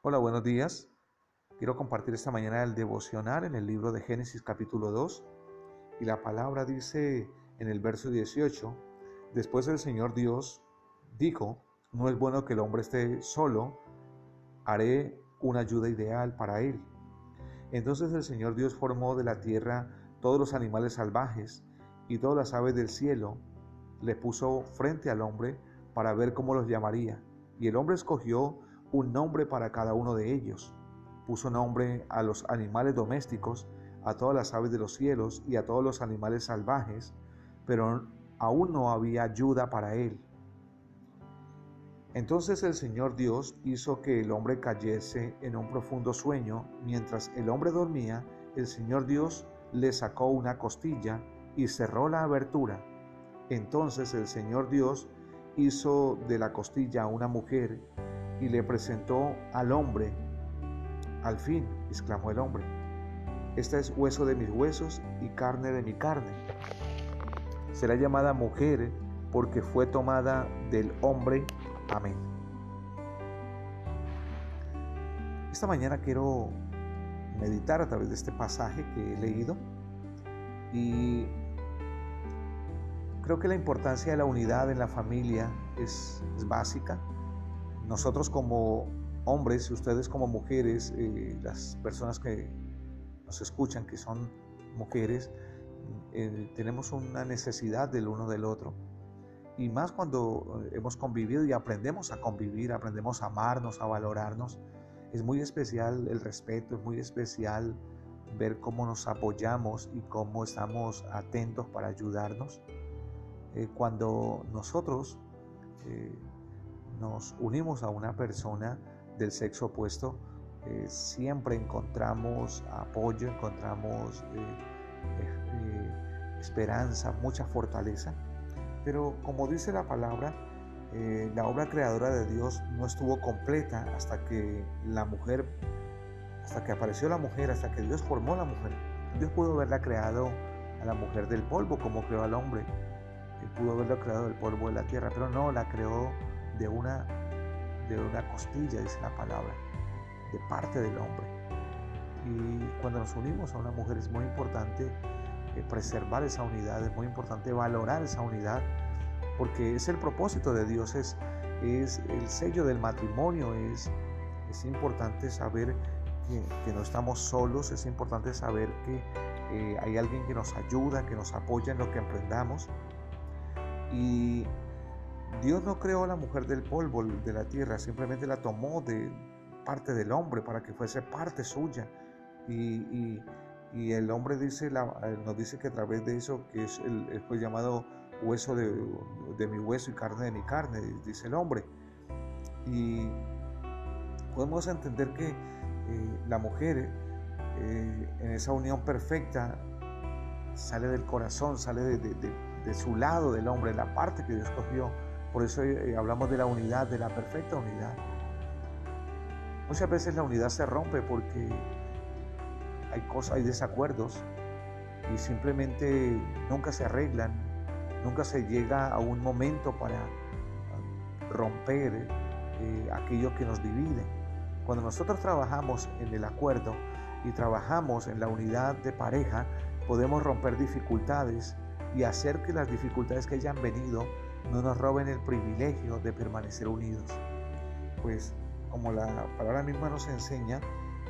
Hola, buenos días. Quiero compartir esta mañana el devocional en el libro de Génesis capítulo 2 y la palabra dice en el verso 18, después el Señor Dios dijo, no es bueno que el hombre esté solo, haré una ayuda ideal para él. Entonces el Señor Dios formó de la tierra todos los animales salvajes y todas las aves del cielo, le puso frente al hombre para ver cómo los llamaría. Y el hombre escogió un nombre para cada uno de ellos. Puso nombre a los animales domésticos, a todas las aves de los cielos y a todos los animales salvajes, pero aún no había ayuda para él. Entonces el Señor Dios hizo que el hombre cayese en un profundo sueño. Mientras el hombre dormía, el Señor Dios le sacó una costilla y cerró la abertura. Entonces el Señor Dios hizo de la costilla una mujer y le presentó al hombre. Al fin, exclamó el hombre, esta es hueso de mis huesos y carne de mi carne. Será llamada mujer porque fue tomada del hombre. Amén. Esta mañana quiero meditar a través de este pasaje que he leído y creo que la importancia de la unidad en la familia es, es básica. Nosotros como hombres y ustedes como mujeres, eh, las personas que nos escuchan que son mujeres, eh, tenemos una necesidad del uno del otro. Y más cuando eh, hemos convivido y aprendemos a convivir, aprendemos a amarnos, a valorarnos. Es muy especial el respeto, es muy especial ver cómo nos apoyamos y cómo estamos atentos para ayudarnos. cuando nosotros nos unimos a una persona del sexo opuesto, eh, siempre encontramos apoyo, encontramos eh, eh, esperanza, mucha fortaleza. Pero como dice la palabra, la obra creadora de Dios no estuvo completa hasta que la mujer, hasta que apareció la mujer, hasta que Dios formó la mujer. Dios pudo haberla creado a la mujer del polvo como creó al hombre. pudo haberla creado del polvo de la tierra, pero no, la creó de una, de una costilla, dice la palabra, de parte del hombre. Y cuando nos unimos a una mujer es muy importante eh, preservar esa unidad, es muy importante valorar esa unidad, porque es el propósito de Dios, es, es el sello del matrimonio, es, es importante saber que, que, no estamos solos, es importante saber que eh, hay alguien que nos ayuda, que nos apoya en lo que emprendamos. Y Dios no creó a la mujer del polvo de la tierra, simplemente la tomó de parte del hombre para que fuese parte suya. Y, el hombre dice, eh, nos dice que a través de eso, que es el, fue llamado hueso de, mi hueso y carne de mi carne, dice el hombre. Y podemos entender que eh, la mujer eh, en esa unión perfecta sale del corazón, sale de, de su lado del hombre, la parte que Dios cogió por eso eh, hablamos de la unidad, de la perfecta unidad. Muchas veces la unidad se rompe porque hay cosas, hay desacuerdos y simplemente nunca se arreglan, nunca se llega a un momento para romper eh, aquello que nos divide. Cuando nosotros trabajamos en el acuerdo y trabajamos en la unidad de pareja, podemos romper dificultades y hacer que las dificultades que hayan venido no nos roben el privilegio de permanecer unidos. Pues como la palabra misma nos enseña,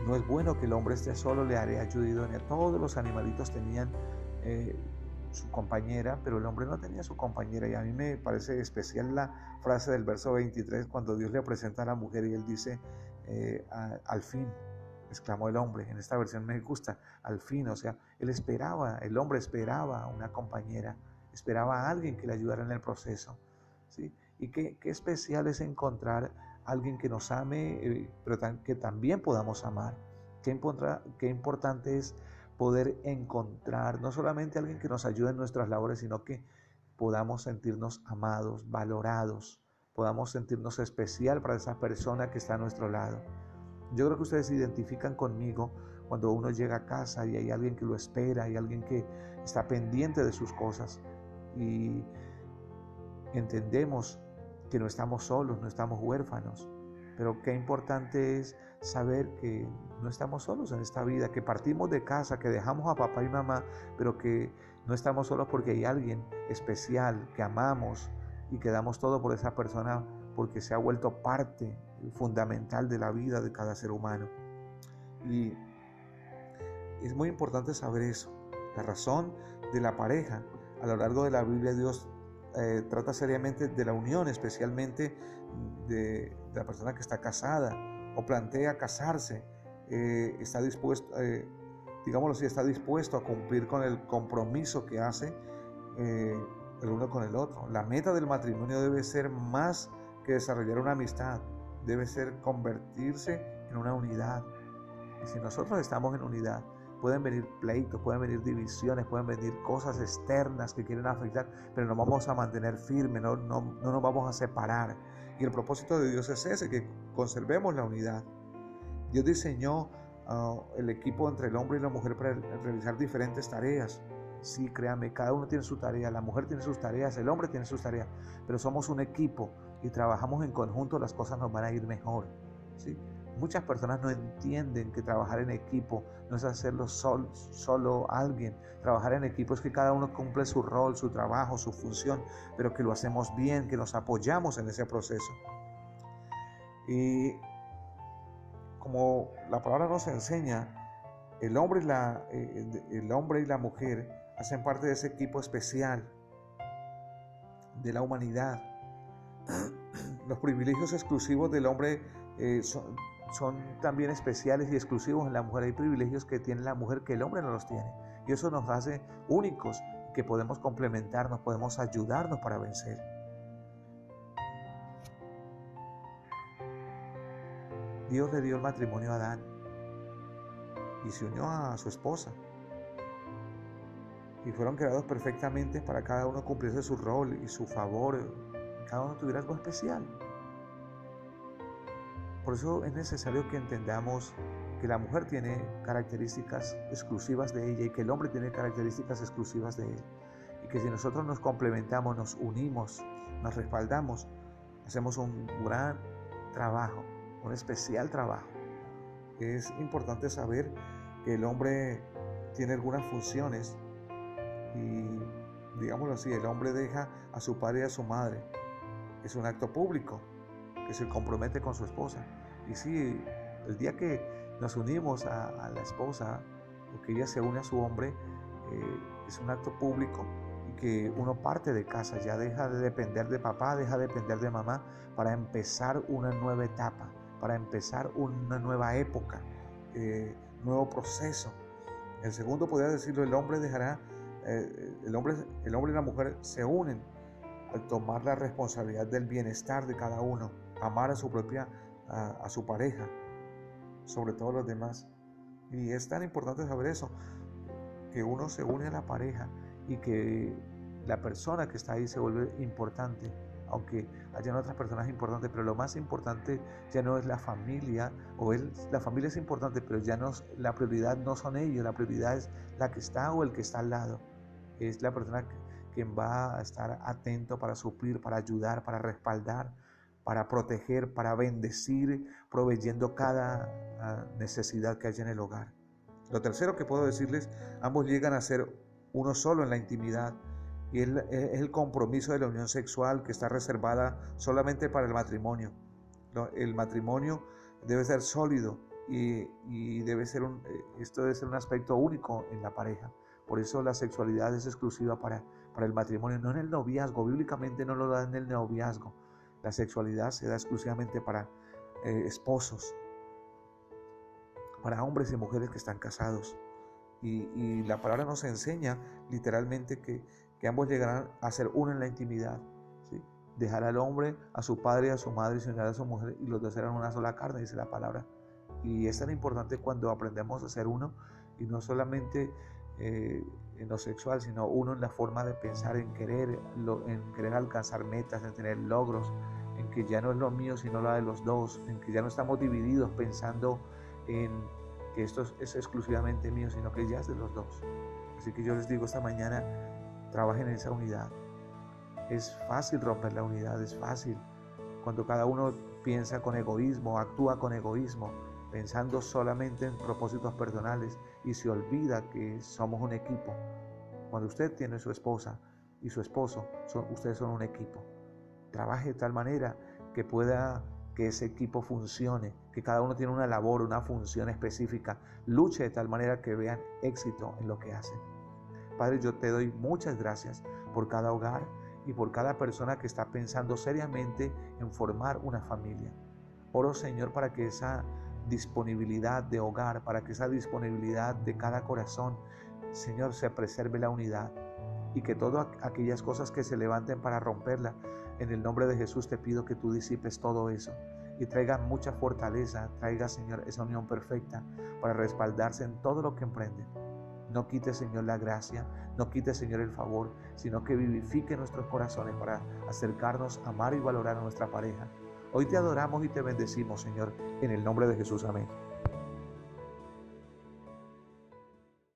no es bueno que el hombre esté solo, le haré ayuda Todos los animalitos tenían eh, su compañera, pero el hombre no tenía su compañera. Y a mí me parece especial la frase del verso 23 cuando Dios le presenta a la mujer y él dice, eh, al fin, exclamó el hombre. En esta versión me gusta, al fin, o sea, él esperaba, el hombre esperaba una compañera esperaba a alguien que le ayudara en el proceso. ¿sí? Y qué, qué especial es encontrar a alguien que nos ame, eh, pero que también podamos amar. Qué, qué importante es poder encontrar no solamente alguien que nos ayude en nuestras labores, sino que podamos sentirnos amados, valorados, podamos sentirnos especial para esa persona que está a nuestro lado. Yo creo que ustedes se identifican conmigo cuando uno llega a casa y hay alguien que lo espera, hay alguien que está pendiente de sus cosas y entendemos que no estamos solos, no estamos huérfanos, Pero qué importante es saber que no estamos solos en esta vida, que partimos de casa, que dejamos a papá y mamá, pero que no estamos solos porque hay alguien especial que amamos y que damos todo por esa persona porque se ha vuelto parte fundamental de la vida de cada ser humano. Y es muy importante saber eso. La razón de la pareja a lo largo de la Biblia Dios eh, trata seriamente de la unión, especialmente de, la persona que está casada o plantea casarse, eh, está dispuesto, eh, digámoslo así, está dispuesto a cumplir con el compromiso que hace el uno con el otro. La meta del matrimonio debe ser más que desarrollar una amistad, debe ser convertirse en una unidad. Y si nosotros estamos en unidad, pueden venir pleitos, pueden venir divisiones, pueden venir cosas externas que quieren afectar, pero nos vamos a mantener firmes, no, no, no nos vamos a separar. Y el propósito de Dios es ese, que conservemos la unidad. Dios diseñó uh, el equipo entre el hombre y la mujer para realizar diferentes tareas. Sí, créanme, cada uno tiene su tarea, la mujer tiene sus tareas, el hombre tiene sus tareas, pero somos un equipo y trabajamos en conjunto, las cosas nos van a ir mejor. ¿sí? Muchas personas no entienden que trabajar en equipo no es hacerlo solo alguien. Trabajar en equipo es que cada uno cumple su rol, su trabajo, su función, pero que lo hacemos bien, que nos apoyamos en ese proceso. Y como la palabra nos enseña, el hombre y la, el hombre y la mujer hacen parte de ese equipo especial de la humanidad. Los privilegios exclusivos del hombre eh, son, son también especiales y exclusivos en la mujer. Hay privilegios que tiene la mujer que el hombre no los tiene. Y eso nos hace únicos, que podemos complementarnos, podemos ayudarnos para vencer. Dios le dio el matrimonio a Adán y se unió a su esposa. Y fueron creados perfectamente para cada uno cumplirse su rol y su favor. Cada uno tuviera algo especial. Por eso es necesario que entendamos que la mujer tiene características exclusivas de ella y que el hombre tiene características exclusivas de él. Y que si nosotros nos complementamos, nos unimos, nos respaldamos, hacemos un gran trabajo, un especial trabajo. Es importante saber que el hombre tiene algunas funciones y, digámoslo así, el hombre deja a su padre y a su madre. Es un acto público que se compromete con su esposa. Y sí, el día que nos unimos a, la esposa o que ella se une a su hombre, eh, es un acto público que uno parte de casa, ya deja de depender de papá, deja de depender de mamá para empezar una nueva etapa, para empezar una nueva época, eh, nuevo proceso. El segundo, podría decirlo, el hombre dejará, eh, el, hombre, el hombre y la mujer se unen al tomar la responsabilidad del bienestar de cada uno, amar a su propia a, su pareja, sobre todo los demás. Y es tan importante saber eso, que uno se une a la pareja y que la persona que está ahí se vuelve importante, aunque hayan otras personas importantes, pero lo más importante ya no es la familia, o él, la familia es importante, pero ya no, la prioridad no son ellos, la prioridad es la que está o el que está al lado, es la persona quien va a estar atento para suplir, para ayudar, para respaldar, para proteger, para bendecir, proveyendo cada ah, necesidad que haya en el hogar. Lo tercero que puedo decirles, ambos llegan a ser uno solo en la intimidad y es el compromiso de la unión sexual que está reservada solamente para el matrimonio. El matrimonio debe ser sólido y, debe ser un, eh, esto debe ser un aspecto único en la pareja. Por eso la sexualidad es exclusiva para, para el matrimonio, no en el noviazgo. Bíblicamente no lo da en el noviazgo. La sexualidad se da exclusivamente para eh, esposos, para hombres y mujeres que están casados. Y, la palabra nos enseña literalmente que, ambos llegarán a ser uno en la intimidad. Dejar al hombre a su padre a su madre y a su mujer y los dos serán una sola carne, dice la palabra. Y es tan importante cuando aprendemos a ser uno y no solamente eh, en lo sexual, sino uno en la forma de pensar, en querer, en querer alcanzar metas, en tener logros, en que ya no es lo mío, sino lo de los dos, en que ya no estamos divididos pensando en que esto es, exclusivamente mío, sino que ya es de los dos. Así que yo les digo esta mañana, trabajen en esa unidad. Es fácil romper la unidad, es fácil. Cuando cada uno piensa con egoísmo, actúa con egoísmo, pensando solamente en propósitos personales y se olvida que somos un equipo. Cuando usted tiene su esposa y su esposo, ustedes son un equipo. Trabaje de tal manera que pueda que ese equipo funcione, que cada uno tiene una labor, una función específica. Luche de tal manera que vean éxito en lo que hacen. Padre, yo te doy muchas gracias por cada hogar y por cada persona que está pensando seriamente en formar una familia. Oro, Señor, para que esa disponibilidad de hogar, para que esa disponibilidad de cada corazón, Señor, se preserve la unidad y que todas aquellas cosas que se levanten para romperla, en el nombre de Jesús te pido que tú disipes todo eso y traiga mucha fortaleza, traiga, Señor, esa unión perfecta para respaldarse en todo lo que emprenden. No quite, Señor, la gracia, no quite, Señor, el favor, sino que vivifique nuestros corazones para acercarnos, amar y valorar a nuestra pareja. Hoy te adoramos y te bendecimos, Señor, en el nombre de Jesús. Amén.